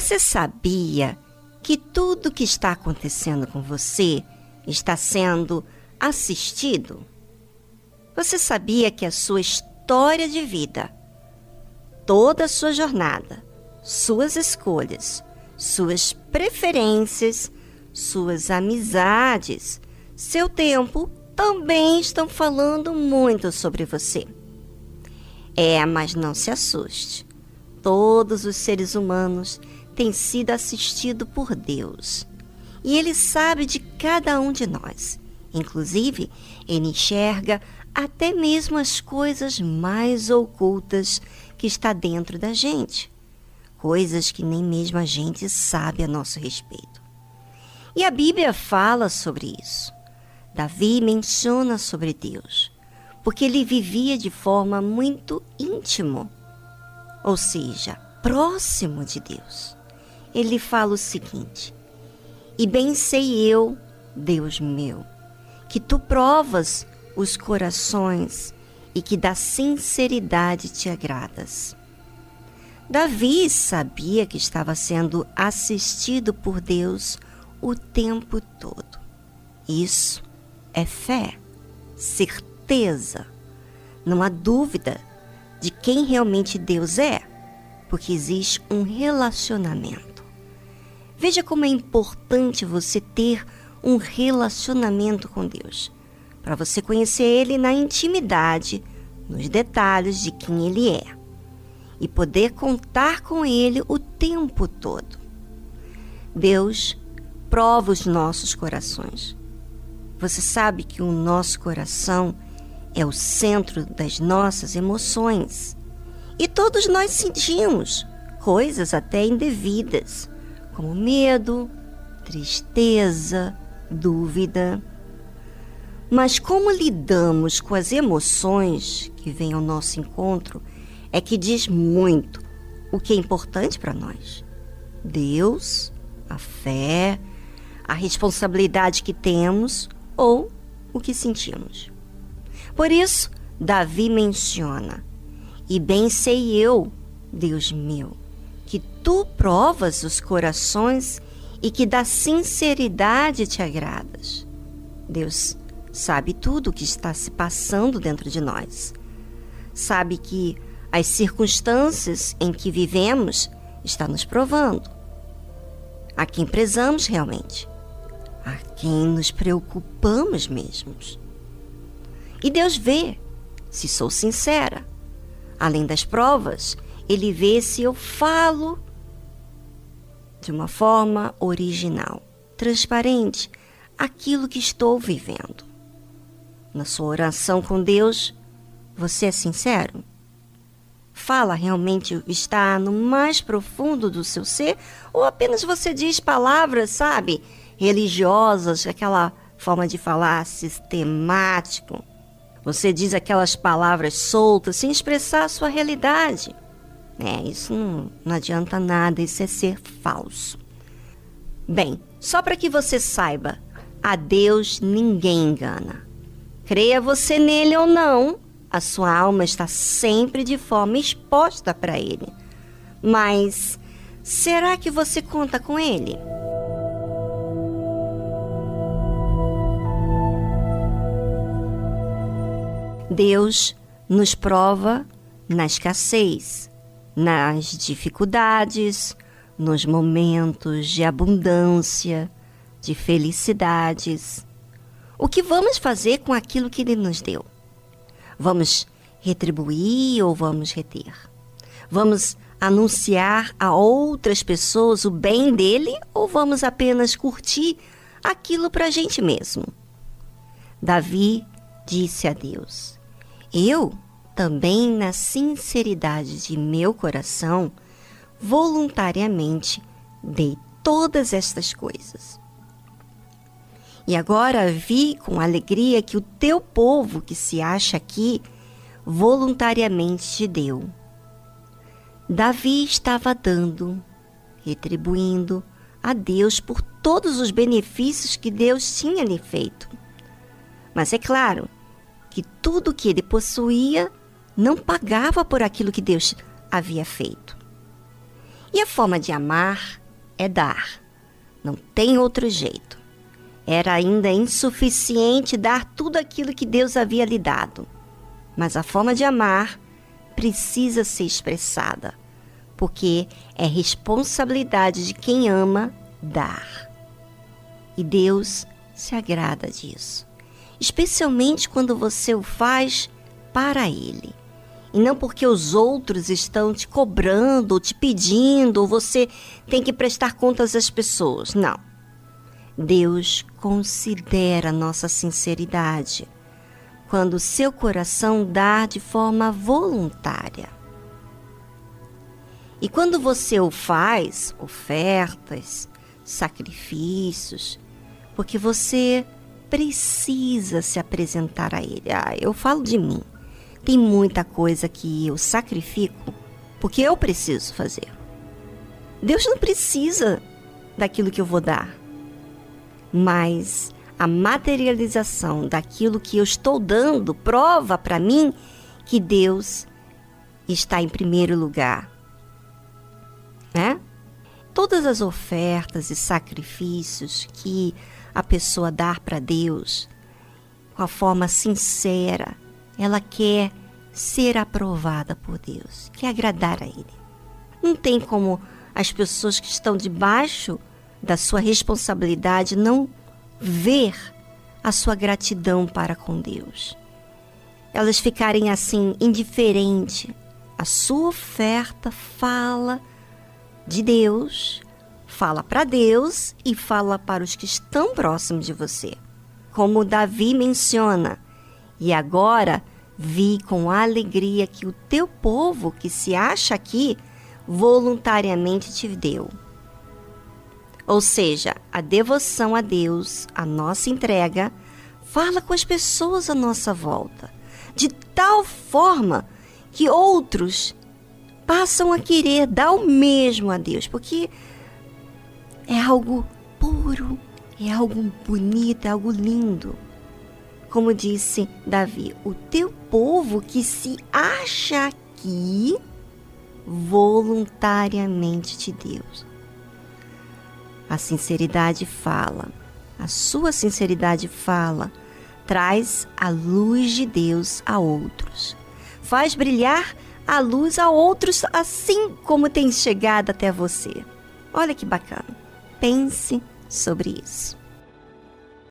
Você sabia que tudo que está acontecendo com você está sendo assistido? Você sabia que a sua história de vida, toda a sua jornada, suas escolhas, suas preferências, suas amizades, seu tempo também estão falando muito sobre você. É, mas não se assuste. Todos os seres humanos têm sido assistidos por Deus. E Ele sabe de cada um de nós. Inclusive, Ele enxerga até mesmo as coisas mais ocultas que está dentro da gente. Coisas que nem mesmo a gente sabe a nosso respeito. E a Bíblia fala sobre isso. Davi menciona sobre Deus, porque ele vivia de forma muito íntimo, ou seja, próximo de Deus. Ele fala o seguinte: E bem sei eu, Deus meu, que tu provas os corações e que da sinceridade te agradas. Davi sabia que estava sendo assistido por Deus o tempo todo. Isso é fé, certeza. Não há dúvida de quem realmente Deus é, porque existe um relacionamento. Veja como é importante você ter um relacionamento com Deus, para você conhecer Ele na intimidade, nos detalhes de quem Ele é, e poder contar com Ele o tempo todo. Deus prova os nossos corações. Você sabe que o nosso coração é o centro das nossas emoções. E todos nós sentimos coisas até indevidas, como medo, tristeza, dúvida. Mas como lidamos com as emoções que vêm ao nosso encontro é que diz muito o que é importante para nós. Deus, a fé, a responsabilidade que temos ou o que sentimos. Por isso, Davi menciona: E bem sei eu, Deus meu, que tu provas os corações e que da sinceridade te agradas. Deus sabe tudo o que está se passando dentro de nós. Sabe que as circunstâncias em que vivemos está nos provando a quem prezamos realmente a quem nos preocupamos mesmos. E Deus vê se sou sincera. Além das provas, Ele vê se eu falo de uma forma original, transparente, aquilo que estou vivendo. Na sua oração com Deus, você é sincero? Fala realmente está no mais profundo do seu ser? Ou apenas você diz palavras, sabe? religiosas, aquela forma de falar sistemático. Você diz aquelas palavras soltas sem expressar a sua realidade. É, isso não, não adianta nada, isso é ser falso. Bem, só para que você saiba, a Deus ninguém engana. Creia você nele ou não, a sua alma está sempre de forma exposta para ele. Mas será que você conta com ele? Deus nos prova na escassez, nas dificuldades, nos momentos de abundância, de felicidades. O que vamos fazer com aquilo que Ele nos deu? Vamos retribuir ou vamos reter? Vamos anunciar a outras pessoas o bem dele ou vamos apenas curtir aquilo para a gente mesmo? Davi disse a Deus: eu, também na sinceridade de meu coração, voluntariamente dei todas estas coisas. E agora vi com alegria que o teu povo que se acha aqui voluntariamente te deu. Davi estava dando, retribuindo a Deus por todos os benefícios que Deus tinha lhe feito. Mas é claro, que tudo que ele possuía não pagava por aquilo que Deus havia feito. E a forma de amar é dar. Não tem outro jeito. Era ainda insuficiente dar tudo aquilo que Deus havia lhe dado. Mas a forma de amar precisa ser expressada, porque é responsabilidade de quem ama dar. E Deus se agrada disso, especialmente quando você o faz para Ele. E não porque os outros estão te cobrando, te pedindo, ou você tem que prestar contas às pessoas. Não. Deus considera nossa sinceridade quando seu coração dá de forma voluntária. E quando você o faz, ofertas, sacrifícios, porque você precisa se apresentar a Ele. Ah, eu falo de mim. Tem muita coisa que eu sacrifico porque eu preciso fazer. Deus não precisa daquilo que eu vou dar, mas a materialização daquilo que eu estou dando prova para mim que Deus está em primeiro lugar. Né? Todas as ofertas e sacrifícios que a pessoa dar para Deus com a forma sincera, ela quer ser aprovada por Deus, quer agradar a Ele. Não tem como as pessoas que estão debaixo da sua responsabilidade não ver a sua gratidão para com Deus. Elas ficarem assim indiferente. A sua oferta fala de Deus, fala para Deus e fala para os que estão próximos de você. Como Davi menciona, e agora vi com alegria que o teu povo que se acha aqui voluntariamente te deu. Ou seja, a devoção a Deus, a nossa entrega, fala com as pessoas à nossa volta, de tal forma que outros passam a querer dar o mesmo a Deus, porque é algo puro, é algo bonito, é algo lindo. Como disse Davi, o teu povo que se acha aqui voluntariamente de Deus. A sinceridade fala, a sua sinceridade fala, traz a luz de Deus a outros, faz brilhar a luz a outros assim como tem chegado até você. Olha que bacana. Pense sobre isso.